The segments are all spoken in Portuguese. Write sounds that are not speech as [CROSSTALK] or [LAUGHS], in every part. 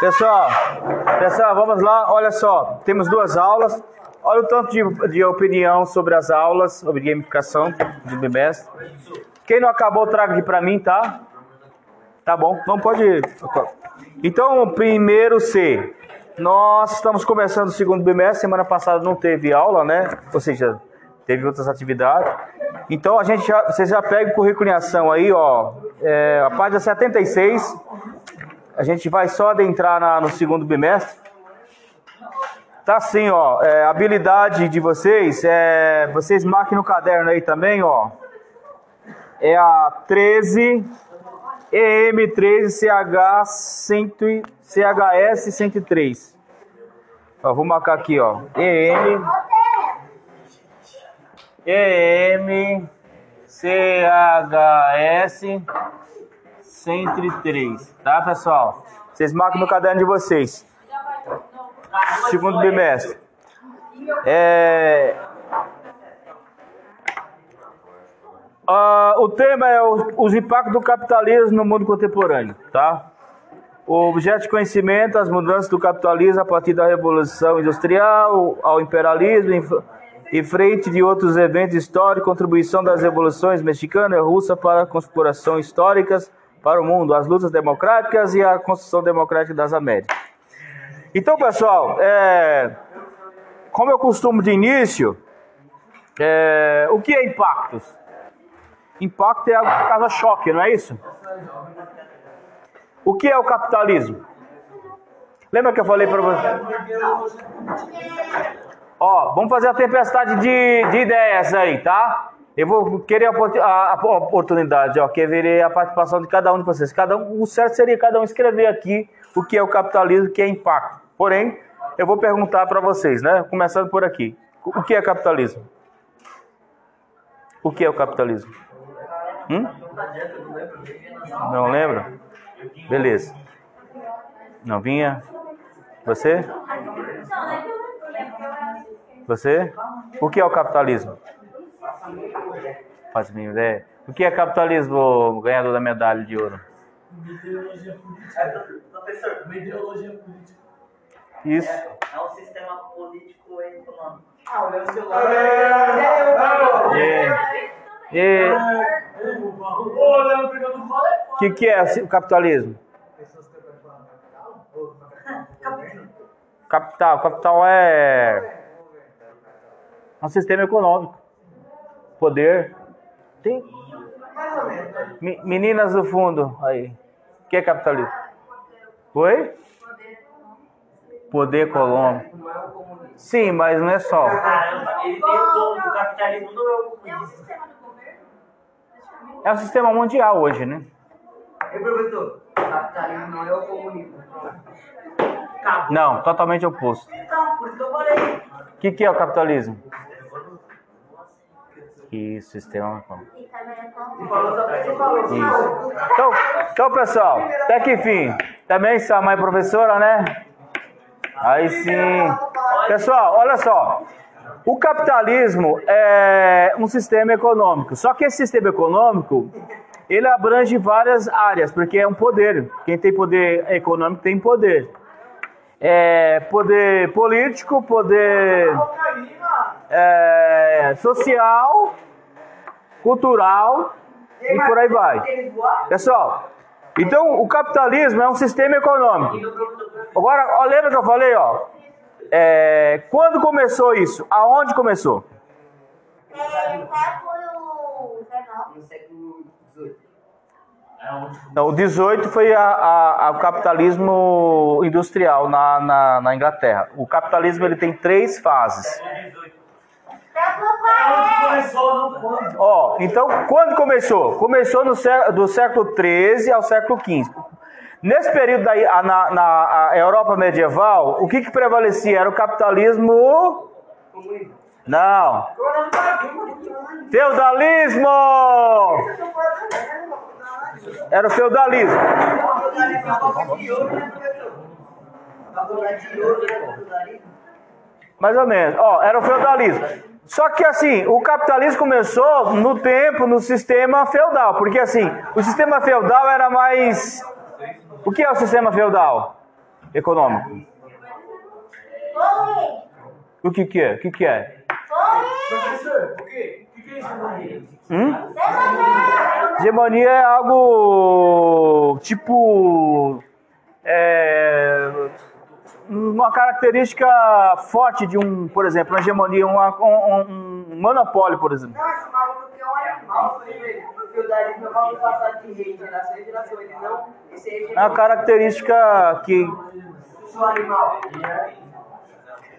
Pessoal, pessoal, vamos lá. Olha só, temos duas aulas. Olha o tanto de, de opinião sobre as aulas, sobre gamificação do bimestre. Quem não acabou, traga aqui para mim, tá? Tá bom, não pode. Então, primeiro C. Nós estamos começando o segundo bimestre. Semana passada não teve aula, né? Ou seja, teve outras atividades. Então, a gente já, você já pega o currículo em ação aí, ó. É, a página 76. A gente vai só adentrar na, no segundo bimestre. Tá assim, ó. É, habilidade de vocês, é, vocês marquem no caderno aí também, ó. É a 13 EM13CH100, CHS 103. Ó, vou marcar aqui, ó. EM EM CHS 103, tá, pessoal? Vocês marcam no caderno de vocês. Segundo bimestre. É, Uh, o tema é os impactos do capitalismo no mundo contemporâneo, tá? O objeto de conhecimento, as mudanças do capitalismo a partir da Revolução Industrial ao imperialismo, em frente de outros eventos históricos, contribuição das revoluções mexicana e russa para a conspiração históricas para o mundo, as lutas democráticas e a construção democrática das Américas. Então, pessoal, é, como eu costumo de início, é, o que é impactos? Impacto é algo que causa choque, não é isso? O que é o capitalismo? Lembra que eu falei para você? Ó, vamos fazer a tempestade de, de ideias aí, tá? Eu vou querer a, oportunidade, ó, querer a participação de cada um de vocês. Cada um, o certo seria cada um escrever aqui o que é o capitalismo, o que é impacto. Porém, eu vou perguntar para vocês, né? Começando por aqui. O que é capitalismo? O que é o capitalismo? Hum? Não lembra? Beleza. Não vinha? Você? Você? O que é o capitalismo? Faz minha ideia. O que é capitalismo, ganhador da medalha de ouro? Professor, uma ideologia política. Isso. É, é um sistema político e econômico. Ah, olha o celular. É. E bola é o que, que é o capitalismo? Capital. Capital é um sistema econômico. Poder. Tem. Me- Meninas do fundo aí. O que é capitalismo? Oi? Poder econômico. Sim, mas não é só. Caramba, ele tem o dono do capitalismo não é o comunismo. É um sistema mundial hoje, né? Ei, professor, capitalismo não é o comunismo. Não, totalmente oposto. Então, por isso que eu falei. O que, que é o capitalismo? Isso, sistema. Isso. Então, então, pessoal, até que fim. Também sua mãe é professora, né? Aí sim. Pessoal, olha só. O capitalismo é um sistema econômico. Só que esse sistema econômico, ele abrange várias áreas, porque é um poder. Quem tem poder econômico tem poder. É poder político, poder é, social, cultural e por aí vai. Pessoal, então o capitalismo é um sistema econômico. Agora, ó, lembra que eu falei, ó? É, quando começou isso? Aonde começou? Não, o 18 foi a, a- a- o capitalismo industrial na, na, na Inglaterra. O capitalismo ele tem três fases. Ó, então quando começou? Começou no do século 13 ao século 15. Nesse período daí, a- na, na Europa medieval, o que, que prevalecia? Era o capitalismo. Não. Feudalismo! Era o feudalismo. Mais ou menos. Ó, era o feudalismo. Só que assim, o capitalismo começou no tempo, no sistema feudal. Porque assim, o sistema feudal era mais. O que é o sistema feudal? econômico? O que que é? O que que é? Professor, o que é isso? Hum? Hegemonia é algo tipo é, uma característica forte de um, por exemplo, uma hegemonia, uma- um, um monopólio, por exemplo. Não, esse maluco aqui é um animal, velho. Porque o Dario não vai passar de rei, de geração em geração. Ele não. Esse É uma característica que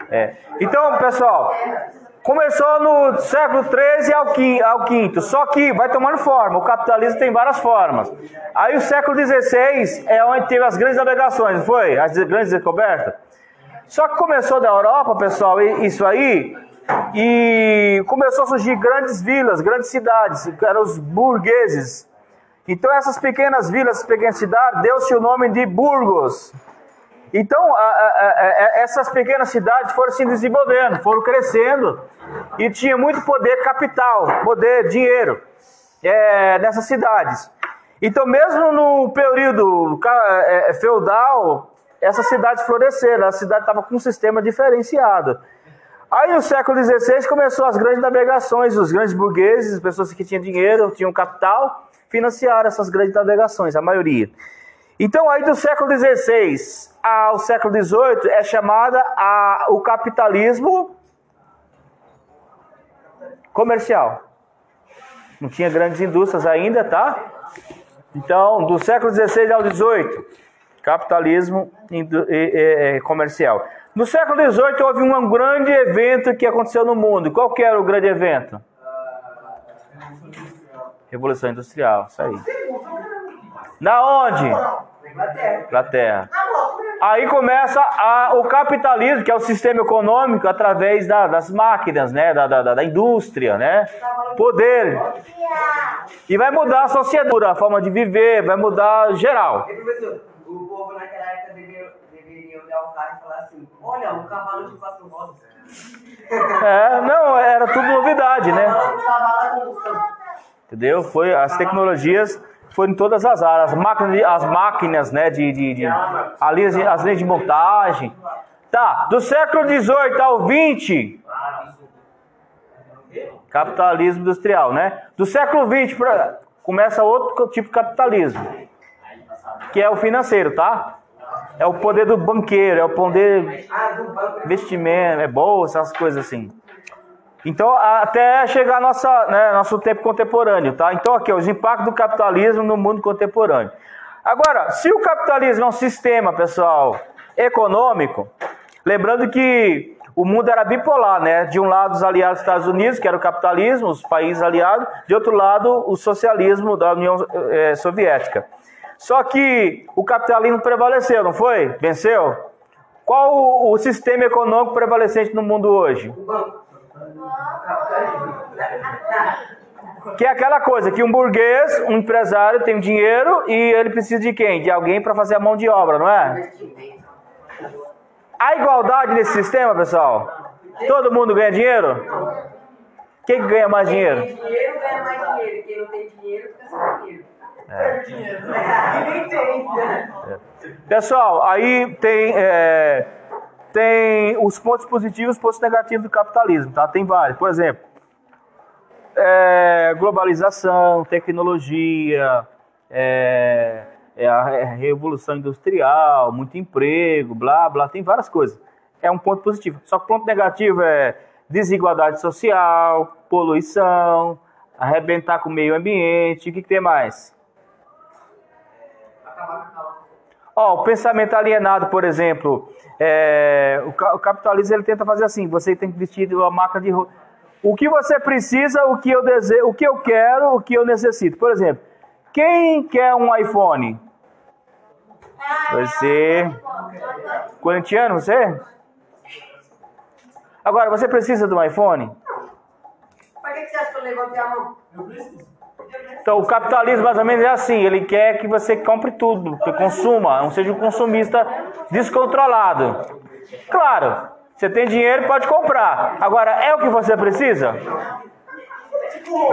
é. Então, pessoal, começou no século XIII ao quin- ao quinto, só que vai tomando forma. O capitalismo tem várias formas. Aí o século XVI é onde teve as grandes navegações, não foi? As grandes descobertas. Só que começou da Europa, pessoal, isso aí, e começou a surgir grandes vilas, grandes cidades, eram os burgueses. Então essas pequenas vilas, pequenas cidades, deu-se o nome de burgos. Então, a- a- a- essas pequenas cidades foram se desenvolvendo, foram crescendo e tinha muito poder capital, poder, dinheiro é, nessas cidades. Então, mesmo no período é, feudal, essas cidades floresceram, a cidade estava com um sistema diferenciado. Aí no século XVI começou as grandes navegações, os grandes burgueses, as pessoas que tinham dinheiro, tinham capital, financiaram essas grandes navegações, a maioria. Então aí do século XVI ao século XVIII é chamada a, o capitalismo comercial. Não tinha grandes indústrias ainda, tá? Então, do século XVI ao XVIII, capitalismo comercial. No século XVIII houve um grande evento que aconteceu no mundo. Qual que era o grande evento? Revolução Industrial, isso aí. Na onde? Inglaterra. Aí começa a- o capitalismo, que é o sistema econômico através da- das máquinas, né? Da, da- da- da indústria, né? Poder. E vai mudar a sociedade, a forma de viver, vai mudar geral. Ei, professor, o povo naquela época deveria, deveria olhar o carro e falar assim: olha, um cavalo de quatro rodas. É, não, era tudo novidade, né? Entendeu? Foi as tecnologias foram em todas as áreas, as máquinas, as máquinas, né, de, de, de as, as leis de montagem. Tá, do século XVIII ao XX, capitalismo industrial, né? Do século XX pra, começa outro tipo de capitalismo, que é o financeiro, tá? É o poder do banqueiro, é o poder investimento, é bolsa, essas coisas assim. Então, até chegar nossa, né, nosso tempo contemporâneo, tá? Então, aqui, os impactos do capitalismo no mundo contemporâneo. Agora, se o capitalismo é um sistema, pessoal, econômico, lembrando que o mundo era bipolar, né? De um lado, os aliados dos Estados Unidos, que era o capitalismo, os países aliados, de outro lado, o socialismo da União eh, Soviética. Só que o capitalismo prevaleceu, não foi? Venceu? Qual o, o sistema econômico prevalecente no mundo hoje? Que é aquela coisa que um burguês, um empresário tem dinheiro e ele precisa de quem? De alguém para fazer a mão de obra, não é? Há igualdade nesse sistema, pessoal? Todo mundo ganha dinheiro? Quem que ganha mais dinheiro? Quem tem dinheiro ganha mais dinheiro. Quem não tem dinheiro fica sem dinheiro. É. Pessoal, aí tem, é, tem os pontos positivos e os pontos negativos do capitalismo, tá? Tem vários. Por exemplo, é, globalização, tecnologia, é, é a re- revolução industrial, muito emprego, blá, blá, tem várias coisas. É um ponto positivo. Só que o ponto negativo é desigualdade social, poluição, arrebentar com o meio ambiente, o que, que tem mais? Acabar com aquela. Ó, o pensamento alienado, por exemplo, é, o, ca- o capitalismo ele tenta fazer assim: você tem que vestir uma marca de roupa. O que você precisa, o que eu desejo, o que eu quero, o que eu necessito. Por exemplo, quem quer um iPhone? Você, corintiano, você? Agora, você precisa de um iPhone? Que que você acha que eu levantei a mão? Então, o capitalismo mais ou menos é assim: ele quer que você compre tudo, que consuma, não seja um consumista descontrolado. Claro, você tem dinheiro pode comprar. Agora, é o que você precisa?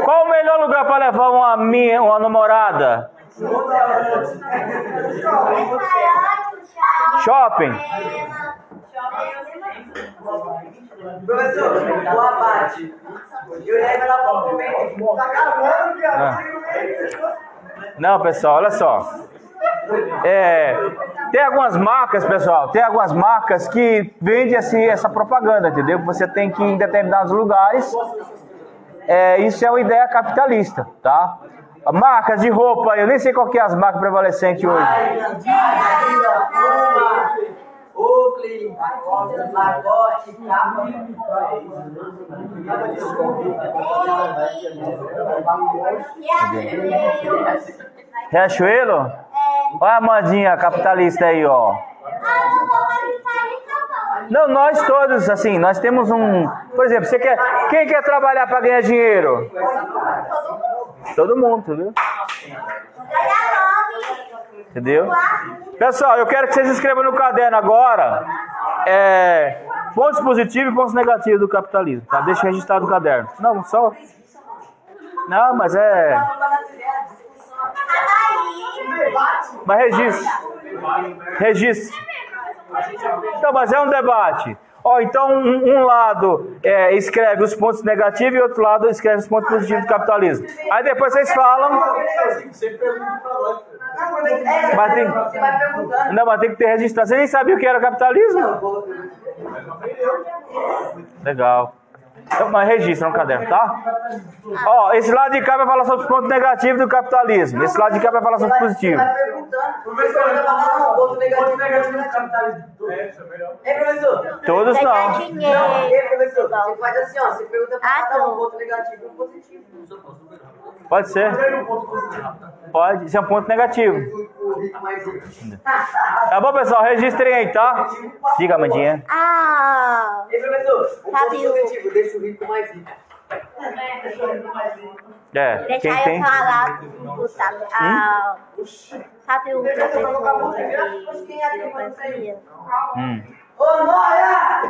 Qual o melhor lugar para levar uma, minha, uma namorada? Shopping. Professor, o abate. Eu levo ela pra comer. Tá acabando, Ah. Não, pessoal, olha só. É, tem algumas marcas, pessoal, tem algumas marcas que vendem assim, essa propaganda, entendeu? Que Você tem que ir em determinados lugares. É, isso é uma ideia capitalista, tá? Marcas de roupa, eu nem sei qual que é as marcas prevalecentes hoje. Oakley, Lacoste, capa. Riachuelo? Olha a Amandinha capitalista aí, ó. Não, nós todos, assim, nós temos um. Por exemplo, você quer. Quem quer trabalhar para ganhar dinheiro? Todo mundo, viu? Entendeu? Pessoal, eu quero que vocês escrevam no caderno agora é, pontos positivos e pontos negativos do capitalismo, tá? Deixa registrado no caderno. Não, só. Não, mas é. Mas registre. Registre. Então, mas é um debate. Ó, então um, um lado é, escreve os pontos negativos e outro lado escreve os pontos positivos do capitalismo. Aí depois vocês falam. Mas tem, Você vai perguntando. não, mas tem que ter registrado. Você nem sabia o que era capitalismo? Legal. Então, mas registra no caderno, tá? Ó, esse lado de cá vai falar sobre os pontos negativos do capitalismo. Esse lado de cá vai falar sobre os positivos. Vai perguntando. Professor, vai falar, não, outro negativo, negativo, negativo. Ei, professor. Todos não. dinheiro. Ei, professor, você faz assim, ó. Você pergunta pra Ah, cada um, ponto negativo e um positivo. Pode ser. Pode. Isso é um ponto negativo. O. Tá bom, pessoal? Registrem aí, tá? Diga, Amandinha. Ah, Ei, professor, o Sabe o- deixa o rico mais rico. É, deixa quem eu tem. falar tudo, sabe? Ah, sabe o professor de? Hum. Ô, Nora!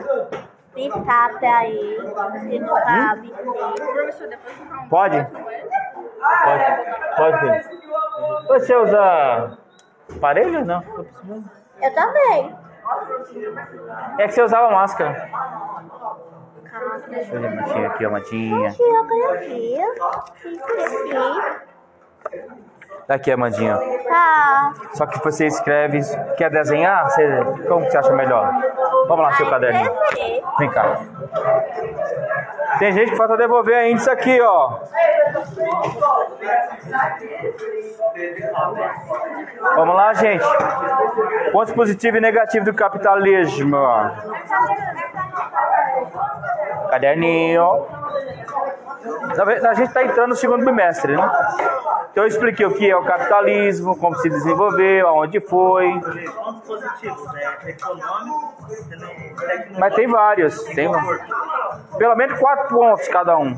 Biscate aí, que nunca vistei. Pode? Pode. Pode. Você usa aparelho? Não. Eu também. É que você usava máscara. Calma, Deixa eu ver a matinha aqui, a matinha. Aqui, aqui. Tá aqui, Amandinha. Tá. Só que você escreve. Quer desenhar? Você, como que você acha melhor? Vamos lá, seu caderninho. Vem cá. Tem gente que falta devolver ainda isso aqui, ó. Vamos lá, gente. Pontos positivos e negativos do capitalismo. Caderninho. A gente está entrando no segundo bimestre, né? Então eu expliquei o que é o capitalismo, como se desenvolveu, aonde foi. Pontos positivos? Econômico. Mas tem vários. Tem pelo menos quatro pontos cada um.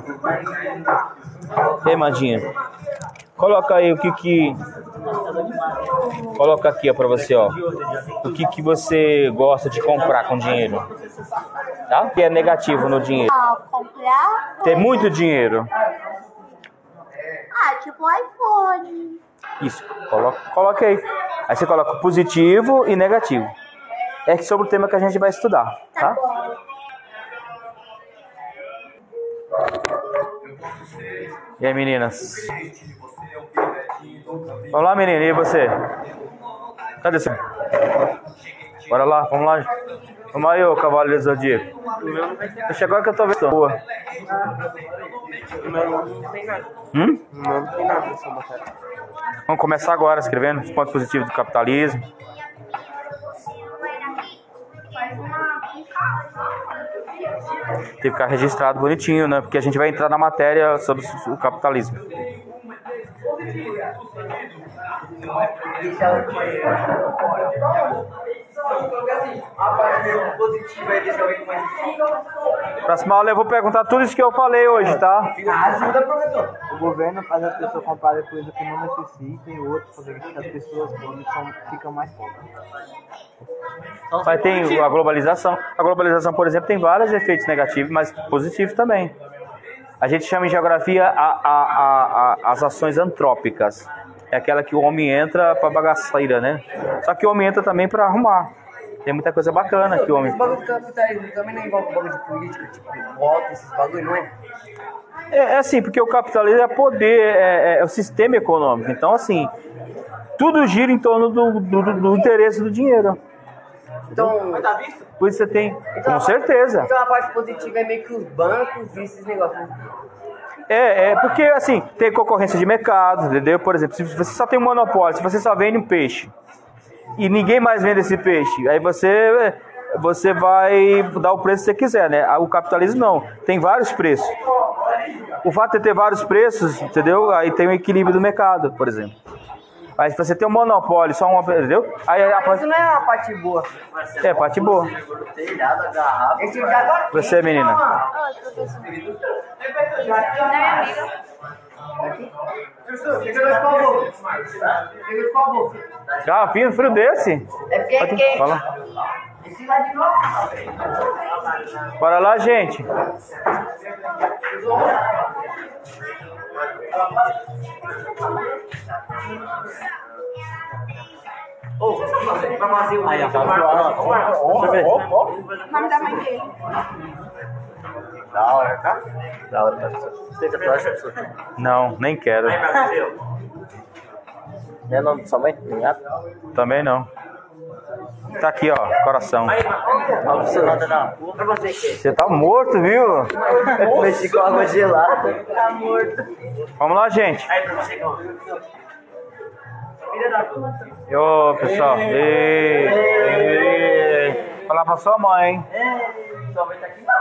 Ei, Mandinha. Coloca aí o que que. Coloca aqui, ó, pra você, ó. O que que você gosta de comprar com dinheiro. Tá? Que é negativo no dinheiro. ó, comprar. Ter muito dinheiro. Ah, tipo iPhone. Isso. Coloca, coloca aí. Aí você coloca positivo e negativo. É sobre o tema que a gente vai estudar, Tá tá? E aí, meninas? Vamos lá, menina. E você? Cadê você? Bora lá, vamos lá. Vamos aí, ô cavaleiro zodíaco. Deixa agora que eu tô vendo a rua. Hum? Vamos começar agora escrevendo os pontos positivos do capitalismo. Tem que ficar registrado bonitinho, né? Porque a gente vai entrar na matéria sobre o capitalismo. Porque assim, a parte positiva é deixar o rico mais rico. Próxima aula eu vou perguntar tudo isso que eu falei hoje, tá? Ajuda, professor. O governo faz as pessoas comprarem coisas que não necessitam e outros fazer com que as pessoas ficam mais pobres. Mas tem a globalização. A globalização, por exemplo, tem vários efeitos negativos, mas positivos também. A gente chama em geografia a- a- a- a- as ações antrópicas. É aquela que o homem entra pra bagaceira, né? Só que o homem entra também pra arrumar. Tem muita coisa bacana que o homem. Esse bagulho do capitalismo também não envolve bagulho de política, tipo, voto, esses bagulho, não é? É, é assim, porque o capitalismo é poder, é, é o sistema econômico. Então, assim, tudo gira em torno do, do, do- do interesse do dinheiro. Então, Por isso você tem, então com a parte- certeza. Então a parte positiva é meio que os bancos e esses negócios. É, é porque assim, tem concorrência de mercado, entendeu? Por exemplo, se você só tem um monopólio, se você só vende um peixe e ninguém mais vende esse peixe, aí você você vai dar o preço que você quiser, né? O capitalismo não, tem vários preços. O fato de ter vários preços, entendeu? Aí tem um equilíbrio do mercado, por exemplo. Aí se você tem um monopólio, só uma, entendeu? Aí a parte isso não é uma parte boa. é parte boa. Você, menina. Oi, professor. Professor, você jogou de qual gol? Jogou de qual gol? Garrafinha, um frio desse. É porque é. Fala. Bora lá, gente. Ô, pra fazer o Aí, ó, tá Deixa eu ver. O nome da mãe dele. Da hora, tá? Da hora, tá? Você que acha, professor? Não, nem quero. Aí, Brasil. É o nome da sua mãe? Obrigado. Também não. Tá aqui, ó, coração. Você tá morto, viu? [LAUGHS] Mexi com água gelada. Vamos lá, gente. Ô, pessoal. Ei, ei. Falar pra sua mãe, hein? Sua mãe tá aqui não.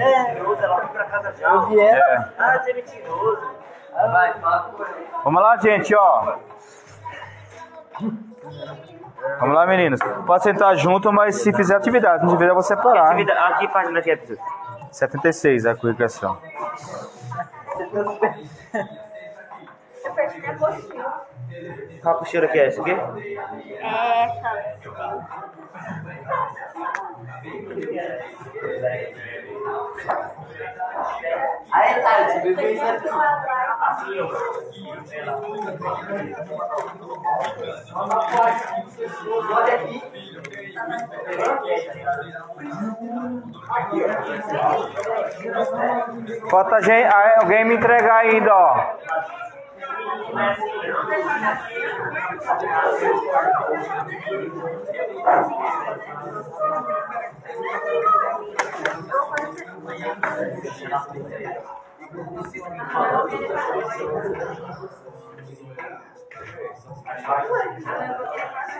É. Mentiroso, ela foi pra casa já. Eu vi ela. É. Ah, você é mentiroso. Vai, fala com ele. Vamos lá, gente, ó. Vamos lá, meninos. Pode sentar junto, mas se fizer atividade, se não tiver, vou separar. hein? Atividade- que página que é, professor? 76 a curricular. Qual cocheira que é essa aqui? É essa. Aí, tá, esse bebê é Olha aqui. Falta gente, alguém me entregar ainda, ó.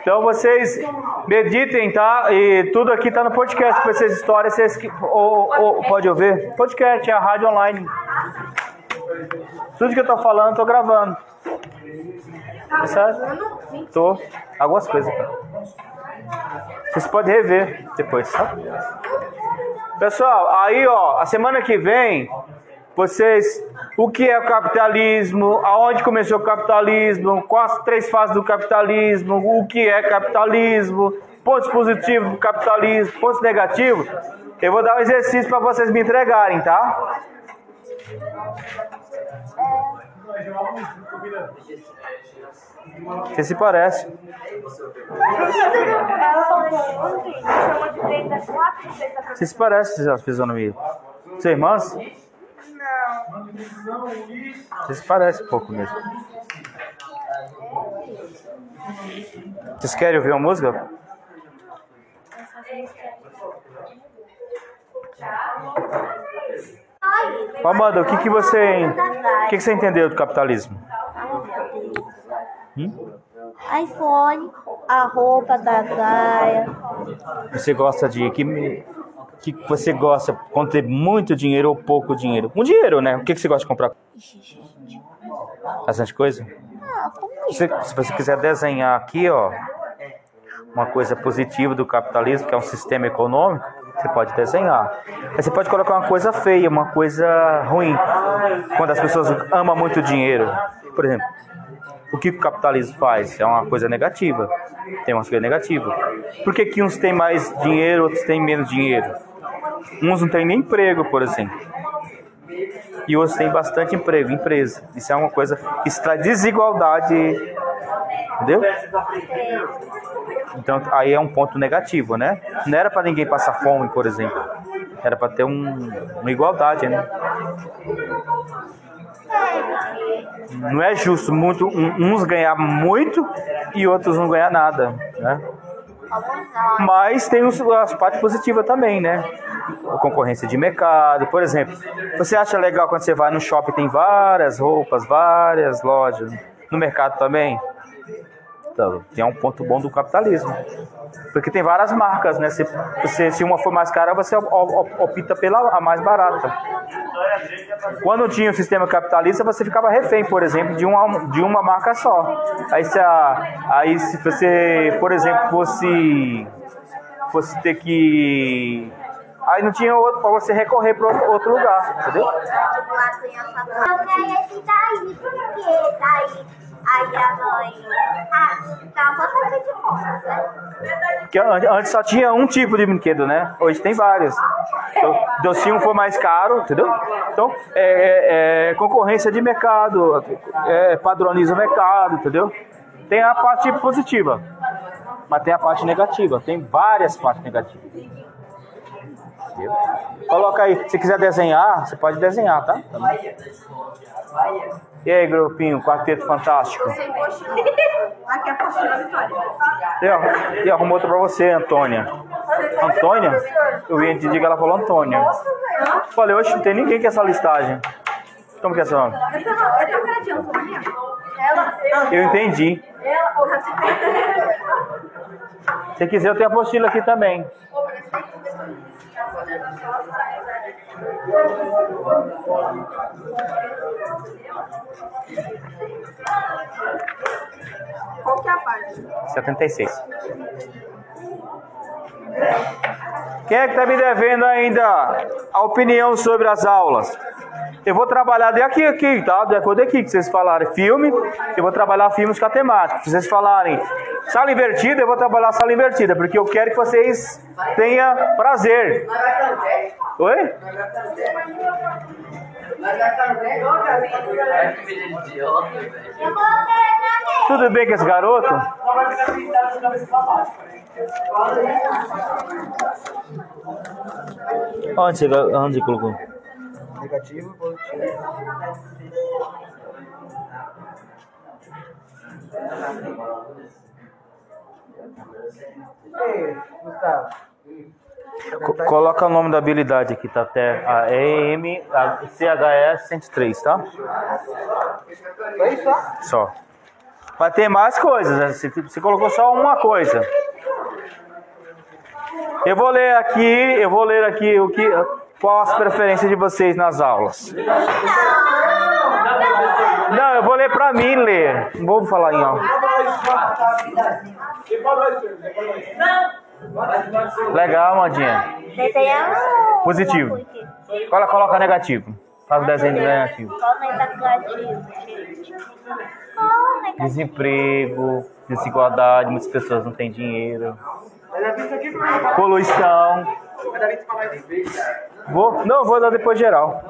Então vocês meditem, tá? E tudo aqui tá no podcast para essas histórias, vocês ou, ou- pode ouvir? Podcast é a rádio online. Tudo que eu tô falando, tô gravando. Tá certo? Tô. Algumas coisas, cara. Vocês podem rever depois, tá? Pessoal, aí ó, a semana que vem, vocês, o que é o capitalismo, aonde começou o capitalismo, quais as três fases do capitalismo, o que é capitalismo, pontos positivos do capitalismo, pontos negativos, eu vou dar um exercício para vocês me entregarem, tá? Você se parece. Ela falou ontem, me chamou de preta quatro vezes a Você se parece a fisionomia. Você é irmãs? Não. Você se parece um pouco mesmo. Vocês querem ouvir uma música? Ô, Amanda, o que, que você. O que, que você entendeu do capitalismo? Hum? iPhone, a roupa da Zaya. Você gosta de. Que, que você gosta quando tem muito dinheiro ou pouco dinheiro? Um dinheiro, né? O que, que você gosta de comprar? Bastante coisa? Ah, se você quiser desenhar aqui, ó, uma coisa positiva do capitalismo, que é um sistema econômico, você pode desenhar. Aí você pode colocar uma coisa feia, uma coisa ruim. Quando as pessoas amam muito dinheiro. Por exemplo, o que o capitalismo faz? É uma coisa negativa. Tem umas coisas negativas. Por que, que uns têm mais dinheiro, outros têm menos dinheiro? Uns não têm nem emprego, por exemplo. e outros têm bastante emprego, empresa. Isso é uma coisa que traz desigualdade, entendeu? Então aí é um ponto negativo, né? Não era para ninguém passar fome, por exemplo. Era para ter um, uma igualdade, né? Não é justo muito um- uns ganhar muito e outros não ganhar nada, né? Mas tem os- as partes positivas também, né? A concorrência de mercado, por exemplo. Você acha legal quando você vai no shopping tem várias roupas, várias lojas, no mercado também? Então, tem um ponto bom do capitalismo. Porque tem várias marcas, né? Se, você, se uma for mais cara, você op- op- opta pela a mais barata. Quando tinha o sistema capitalista, você ficava refém, por exemplo, de uma, de uma marca só. Aí se, a, aí se você, por exemplo, fosse, fosse ter que. Aí não tinha outro para você recorrer para outro lugar, entendeu? Aí a mãe. Ah, fazer de conta, né? Que an- antes só tinha um tipo de brinquedo, né? Hoje tem vários. Então, então, um for mais caro, entendeu? Então, é, é- é concorrência de mercado, é, padroniza o mercado, entendeu? Tem a parte positiva, mas tem a parte negativa. Tem várias partes negativas. Entendeu? Coloca aí, se quiser desenhar, você pode desenhar, tá? Também. E aí, grupinho, quarteto fantástico. Aqui é a apostila Vitória. E, arrumou outra pra você, Antônia. Antônia? Eu vi te diga, ela falou Antônia. Falei, oxe, não tem ninguém com essa listagem. Como que é seu nome? Eu de entendi. Se quiser, eu tenho a apostila aqui também. Qual que é a parte? 76. Quem é que tá me devendo ainda a opinião sobre as aulas? Eu vou trabalhar de aqui, aqui, tá? De acordo aqui que vocês falarem filme, eu vou trabalhar filmes com a temática. Se vocês falarem sala invertida, eu vou trabalhar sala invertida, porque eu quero que vocês tenham prazer. Oi? Tudo bem com esse garoto? Onde você, onde você colocou? Negativo e positivo. Ei, Gustavo. Co- coloca o nome da habilidade aqui, tá? A EM, a CHE 103, tá? Foi só? Só. Vai ter mais coisas, né? você, você colocou só uma coisa. Eu vou ler aqui, eu vou ler aqui o que, qual as preferências de vocês nas aulas. Não, eu vou ler pra mim ler. Não vou falar em aula. Legal, Mandinha. Desenhar um- Positivo. Coloca, coloca negativo. Faz o desenho negativo? Desemprego, desigualdade, muitas pessoas não têm dinheiro. Poluição. Vou, não, vou dar depois geral.